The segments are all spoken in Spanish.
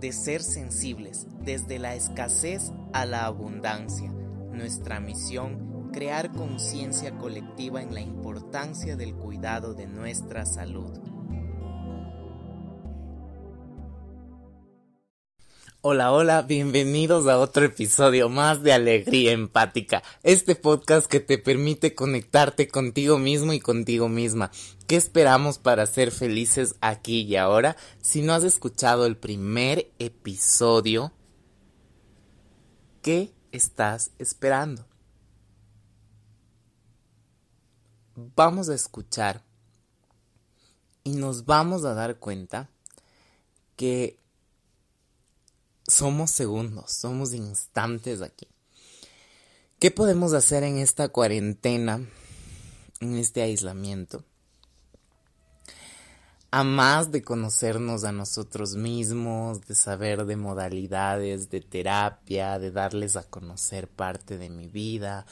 de ser sensibles, desde la escasez a la abundancia. Nuestra misión, crear conciencia colectiva en la importancia del cuidado de nuestra salud. Hola, hola, bienvenidos a otro episodio más de Alegría Empática, este podcast que te permite conectarte contigo mismo y contigo misma. ¿Qué esperamos para ser felices aquí y ahora? Si no has escuchado el primer episodio, ¿qué estás esperando? Vamos a escuchar y nos vamos a dar cuenta que somos segundos, somos instantes aquí. ¿Qué podemos hacer en esta cuarentena, en este aislamiento? A más de conocernos a nosotros mismos, de saber de modalidades de terapia, de darles a conocer parte de mi vida.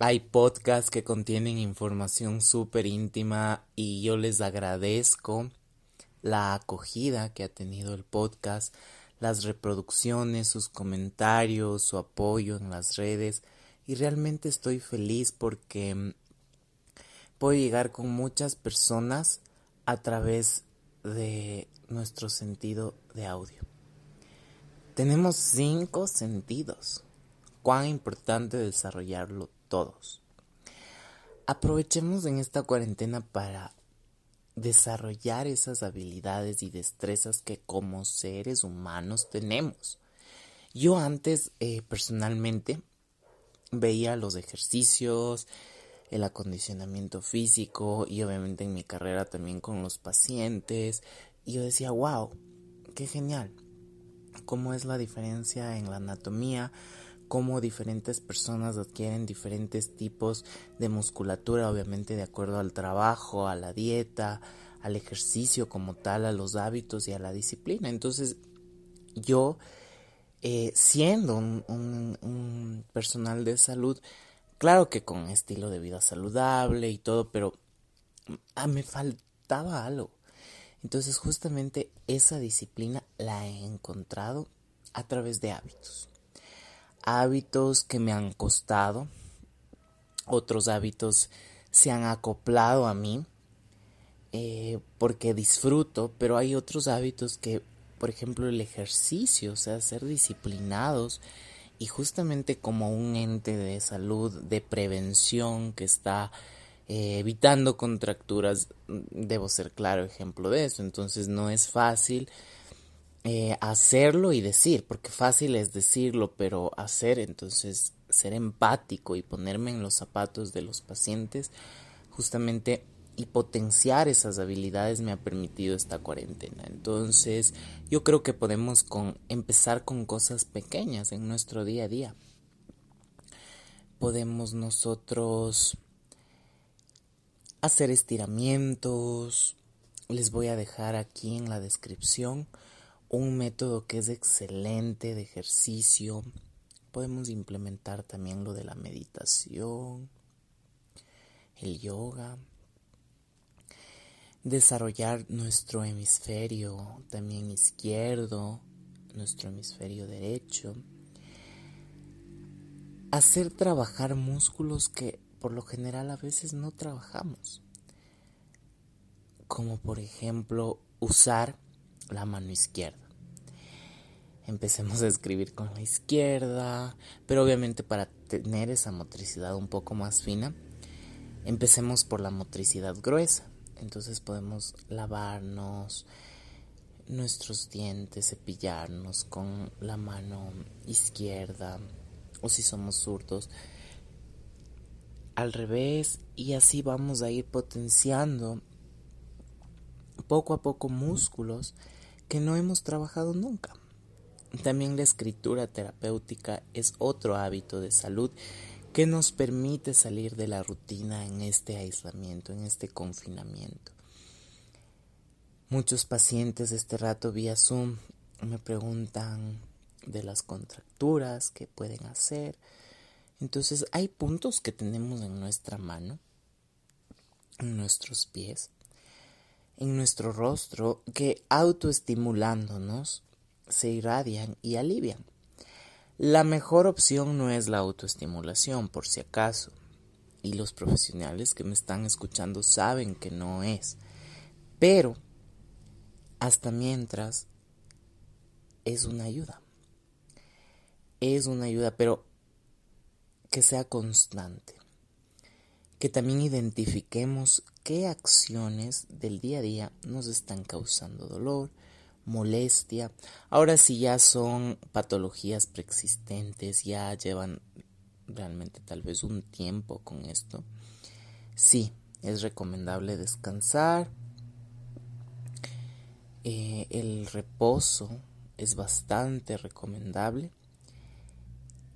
Hay podcasts que contienen información súper íntima y yo les agradezco la acogida que ha tenido el podcast las reproducciones, sus comentarios, su apoyo en las redes y realmente estoy feliz porque mm, puedo llegar con muchas personas a través de nuestro sentido de audio. Tenemos cinco sentidos. Cuán importante desarrollarlo todos. Aprovechemos en esta cuarentena para desarrollar esas habilidades y destrezas que como seres humanos tenemos. Yo antes eh, personalmente veía los ejercicios, el acondicionamiento físico y obviamente en mi carrera también con los pacientes y yo decía, wow, qué genial, cómo es la diferencia en la anatomía, cómo diferentes personas adquieren diferentes tipos de musculatura, obviamente de acuerdo al trabajo, a la dieta, al ejercicio como tal, a los hábitos y a la disciplina. Entonces, yo, eh, siendo un, personal de salud, claro que con estilo de vida saludable y todo, pero ah, me faltaba algo. Entonces, justamente esa disciplina la he encontrado a través de hábitos hábitos que me han costado, otros hábitos se han acoplado a mí eh, porque disfruto, pero hay otros hábitos que, por ejemplo, el ejercicio, o sea, ser disciplinados y justamente como un ente de salud, de prevención que está eh, evitando contracturas, debo ser claro ejemplo de eso, entonces no es fácil eh, hacerlo y decir, porque fácil es decirlo, pero hacer, entonces ser empático y ponerme en los zapatos de los pacientes, justamente y potenciar esas habilidades me ha permitido esta cuarentena. Entonces, yo creo que podemos con, empezar con cosas pequeñas en nuestro día a día. Podemos nosotros hacer estiramientos. Les voy a dejar aquí en la descripción un método que es excelente de ejercicio. Podemos implementar también lo de la meditación, el yoga, desarrollar nuestro hemisferio también izquierdo, nuestro hemisferio derecho, hacer trabajar músculos que por lo general a veces no trabajamos, como por ejemplo usar la mano izquierda. Empecemos a escribir con la izquierda, pero obviamente para tener esa motricidad un poco más fina, empecemos por la motricidad gruesa. Entonces podemos lavarnos nuestros dientes, cepillarnos con la mano izquierda o si somos zurdos al revés y así vamos a ir potenciando poco a poco músculos que no hemos trabajado nunca. También la escritura terapéutica es otro hábito de salud que nos permite salir de la rutina en este aislamiento, en este confinamiento. Muchos pacientes este rato vía Zoom me preguntan de las contracturas que pueden hacer. Entonces hay puntos que tenemos en nuestra mano, en nuestros pies, en nuestro rostro que autoestimulándonos se irradian y alivian. La mejor opción no es la autoestimulación, por si acaso, y los profesionales que me están escuchando saben que no es, pero hasta mientras es una ayuda. Es una ayuda, pero que sea constante. Que también identifiquemos qué acciones del día a día nos están causando dolor, molestia. Ahora si ya son patologías preexistentes, ya llevan realmente tal vez un tiempo con esto. Sí, es recomendable descansar. Eh, el reposo es bastante recomendable.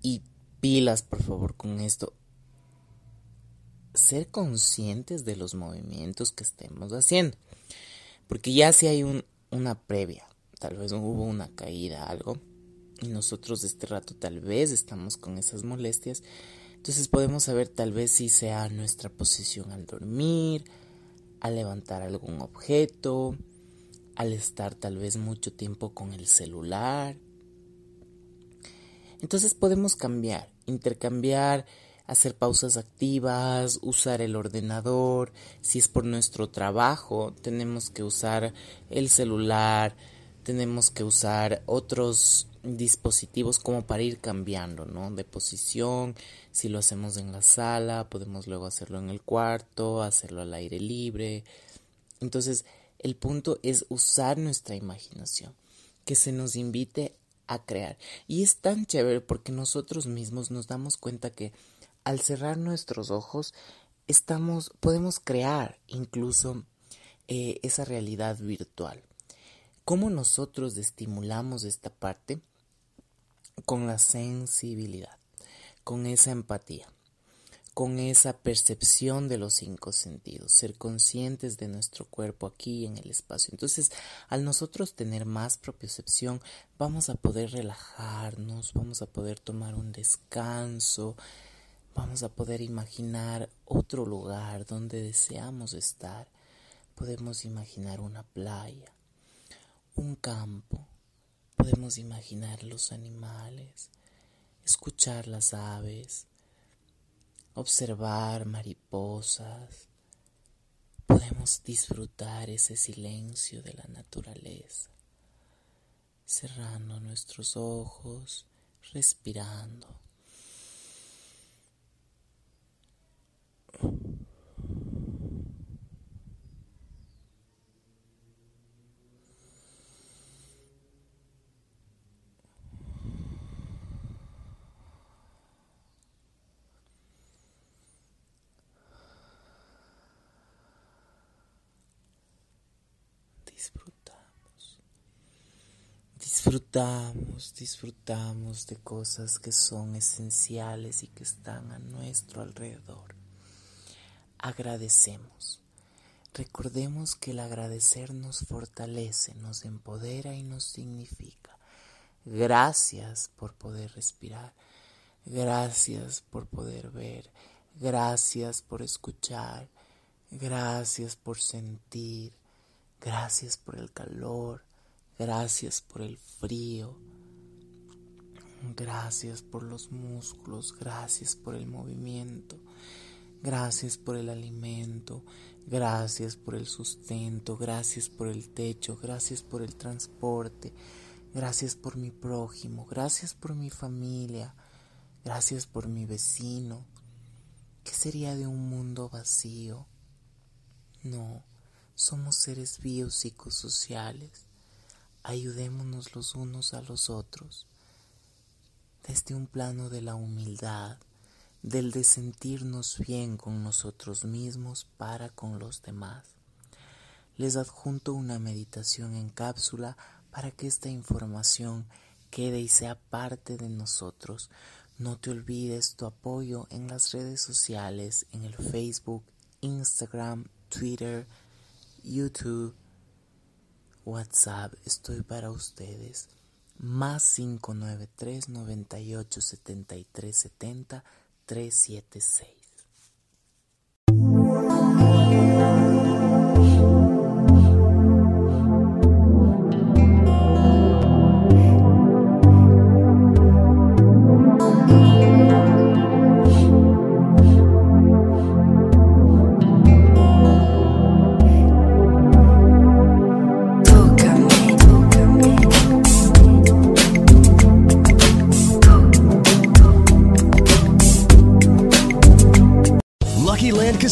Y pilas, por favor, con esto. Ser conscientes de los movimientos que estemos haciendo. Porque ya si hay un, una previa, tal vez hubo una caída, algo, y nosotros de este rato tal vez estamos con esas molestias, entonces podemos saber tal vez si sea nuestra posición al dormir, al levantar algún objeto, al estar tal vez mucho tiempo con el celular. Entonces podemos cambiar, intercambiar hacer pausas activas, usar el ordenador, si es por nuestro trabajo, tenemos que usar el celular, tenemos que usar otros dispositivos como para ir cambiando, ¿no? De posición, si lo hacemos en la sala, podemos luego hacerlo en el cuarto, hacerlo al aire libre. Entonces, el punto es usar nuestra imaginación, que se nos invite a crear. Y es tan chévere porque nosotros mismos nos damos cuenta que al cerrar nuestros ojos, estamos, podemos crear incluso eh, esa realidad virtual. ¿Cómo nosotros estimulamos esta parte? Con la sensibilidad, con esa empatía, con esa percepción de los cinco sentidos, ser conscientes de nuestro cuerpo aquí en el espacio. Entonces, al nosotros tener más propiocepción, vamos a poder relajarnos, vamos a poder tomar un descanso, Vamos a poder imaginar otro lugar donde deseamos estar. Podemos imaginar una playa, un campo. Podemos imaginar los animales, escuchar las aves, observar mariposas. Podemos disfrutar ese silencio de la naturaleza, cerrando nuestros ojos, respirando. Disfrutamos. Disfrutamos, disfrutamos de cosas que son esenciales y que están a nuestro alrededor. Agradecemos. Recordemos que el agradecer nos fortalece, nos empodera y nos significa. Gracias por poder respirar. Gracias por poder ver. Gracias por escuchar. Gracias por sentir. Gracias por el calor, gracias por el frío, gracias por los músculos, gracias por el movimiento, gracias por el alimento, gracias por el sustento, gracias por el techo, gracias por el transporte, gracias por mi prójimo, gracias por mi familia, gracias por mi vecino. ¿Qué sería de un mundo vacío? No somos seres biopsicosociales. Ayudémonos los unos a los otros. Desde un plano de la humildad, del de sentirnos bien con nosotros mismos para con los demás. les adjunto una meditación en cápsula para que esta información quede y sea parte de nosotros. No te olvides tu apoyo en las redes sociales, en el Facebook, Instagram, Twitter, YouTube, WhatsApp. Estoy para ustedes. Más 593 98 73 70 376.